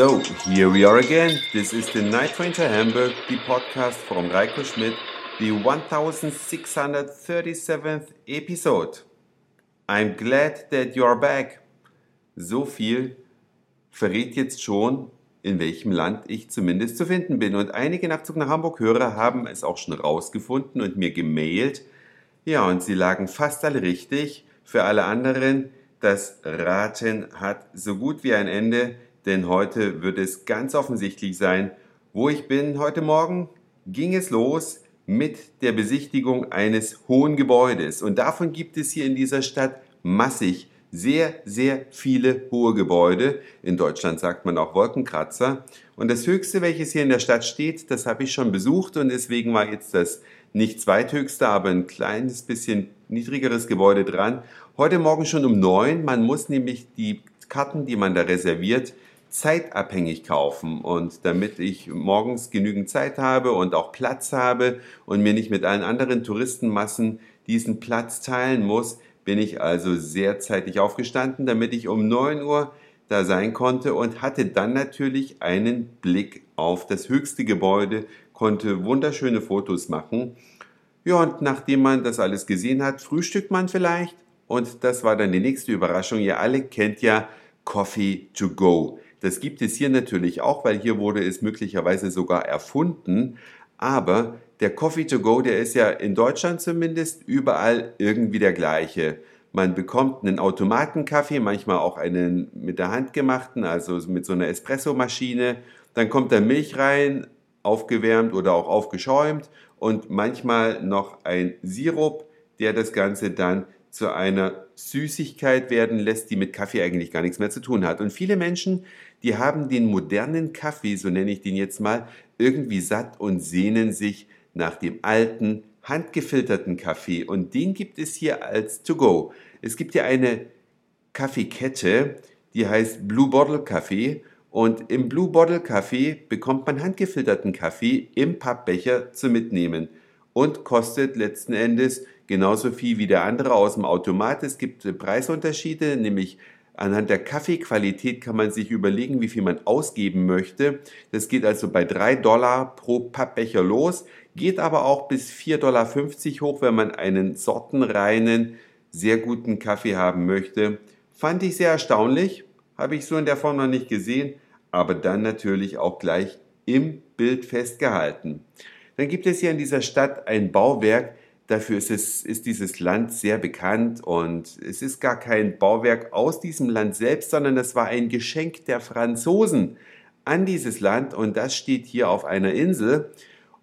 So, here we are again. This is the Night Train to Hamburg, the podcast from Reiko Schmidt, the 1637th episode. I'm glad that you're back. So viel verrät jetzt schon, in welchem Land ich zumindest zu finden bin. Und einige Nachzug nach Hamburg-Hörer haben es auch schon rausgefunden und mir gemailt. Ja, und sie lagen fast alle richtig. Für alle anderen, das Raten hat so gut wie ein Ende, denn heute wird es ganz offensichtlich sein, wo ich bin. Heute Morgen ging es los mit der Besichtigung eines hohen Gebäudes. Und davon gibt es hier in dieser Stadt massig sehr, sehr viele hohe Gebäude. In Deutschland sagt man auch Wolkenkratzer. Und das höchste, welches hier in der Stadt steht, das habe ich schon besucht und deswegen war jetzt das nicht zweithöchste, aber ein kleines bisschen niedrigeres Gebäude dran. Heute Morgen schon um neun. Man muss nämlich die Karten, die man da reserviert, zeitabhängig kaufen. Und damit ich morgens genügend Zeit habe und auch Platz habe und mir nicht mit allen anderen Touristenmassen diesen Platz teilen muss, bin ich also sehr zeitig aufgestanden, damit ich um 9 Uhr da sein konnte und hatte dann natürlich einen Blick auf das höchste Gebäude, konnte wunderschöne Fotos machen. Ja, und nachdem man das alles gesehen hat, frühstückt man vielleicht. Und das war dann die nächste Überraschung. Ihr alle kennt ja Coffee to go. Das gibt es hier natürlich auch, weil hier wurde es möglicherweise sogar erfunden. Aber der Coffee to go, der ist ja in Deutschland zumindest überall irgendwie der gleiche. Man bekommt einen Automatenkaffee, manchmal auch einen mit der Hand gemachten, also mit so einer Espressomaschine. Dann kommt da Milch rein, aufgewärmt oder auch aufgeschäumt und manchmal noch ein Sirup, der das Ganze dann zu einer Süßigkeit werden lässt, die mit Kaffee eigentlich gar nichts mehr zu tun hat. Und viele Menschen, die haben den modernen Kaffee, so nenne ich den jetzt mal, irgendwie satt und sehnen sich nach dem alten, handgefilterten Kaffee und den gibt es hier als To-Go. Es gibt hier eine Kaffeekette, die heißt Blue Bottle Kaffee und im Blue Bottle Kaffee bekommt man handgefilterten Kaffee im Pappbecher zu mitnehmen und kostet letzten Endes genauso viel wie der andere aus dem Automat. Es gibt Preisunterschiede, nämlich Anhand der Kaffeequalität kann man sich überlegen, wie viel man ausgeben möchte. Das geht also bei 3 Dollar pro Pappbecher los, geht aber auch bis 4,50 Dollar hoch, wenn man einen sortenreinen, sehr guten Kaffee haben möchte. Fand ich sehr erstaunlich, habe ich so in der Form noch nicht gesehen, aber dann natürlich auch gleich im Bild festgehalten. Dann gibt es hier in dieser Stadt ein Bauwerk, Dafür ist, es, ist dieses Land sehr bekannt und es ist gar kein Bauwerk aus diesem Land selbst, sondern es war ein Geschenk der Franzosen an dieses Land und das steht hier auf einer Insel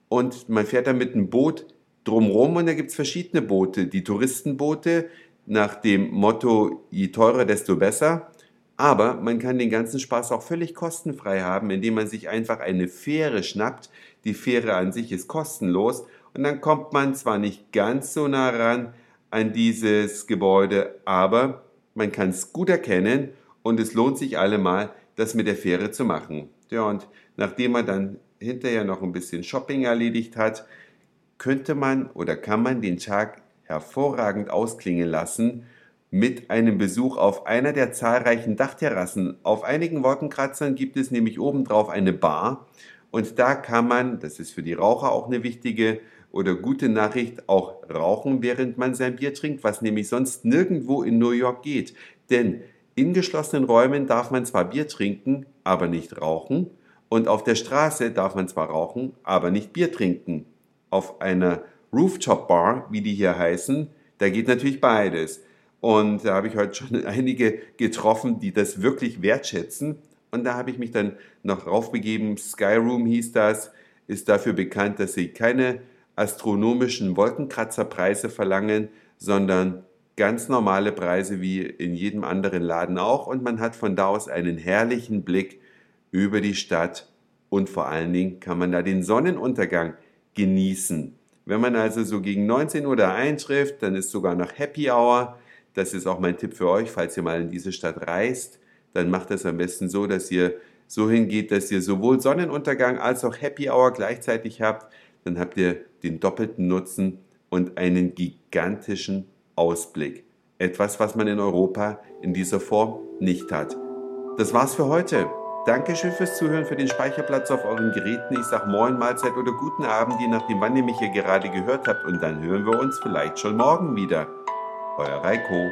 und man fährt da mit einem Boot drumherum und da gibt es verschiedene Boote. Die Touristenboote nach dem Motto, je teurer, desto besser. Aber man kann den ganzen Spaß auch völlig kostenfrei haben, indem man sich einfach eine Fähre schnappt. Die Fähre an sich ist kostenlos und dann kommt man zwar nicht ganz so nah ran an dieses Gebäude, aber man kann es gut erkennen und es lohnt sich allemal, das mit der Fähre zu machen. Ja, und nachdem man dann hinterher noch ein bisschen Shopping erledigt hat, könnte man oder kann man den Tag hervorragend ausklingen lassen mit einem Besuch auf einer der zahlreichen Dachterrassen. Auf einigen Wolkenkratzern gibt es nämlich obendrauf eine Bar und da kann man, das ist für die Raucher auch eine wichtige oder gute Nachricht, auch rauchen, während man sein Bier trinkt, was nämlich sonst nirgendwo in New York geht. Denn in geschlossenen Räumen darf man zwar Bier trinken, aber nicht rauchen. Und auf der Straße darf man zwar rauchen, aber nicht Bier trinken. Auf einer Rooftop Bar, wie die hier heißen, da geht natürlich beides. Und da habe ich heute schon einige getroffen, die das wirklich wertschätzen. Und da habe ich mich dann noch raufbegeben. Skyroom hieß das, ist dafür bekannt, dass sie keine astronomischen Wolkenkratzerpreise verlangen, sondern ganz normale Preise wie in jedem anderen Laden auch. Und man hat von da aus einen herrlichen Blick über die Stadt und vor allen Dingen kann man da den Sonnenuntergang genießen. Wenn man also so gegen 19 Uhr da eintrifft, dann ist sogar noch Happy Hour. Das ist auch mein Tipp für euch, falls ihr mal in diese Stadt reist. Dann macht das am besten so, dass ihr so hingeht, dass ihr sowohl Sonnenuntergang als auch Happy Hour gleichzeitig habt dann habt ihr den doppelten Nutzen und einen gigantischen Ausblick. Etwas, was man in Europa in dieser Form nicht hat. Das war's für heute. Dankeschön fürs Zuhören, für den Speicherplatz auf euren Geräten. Ich sag Moin, Mahlzeit oder guten Abend, je nachdem, wann ihr mich hier gerade gehört habt. Und dann hören wir uns vielleicht schon morgen wieder. Euer Reiko.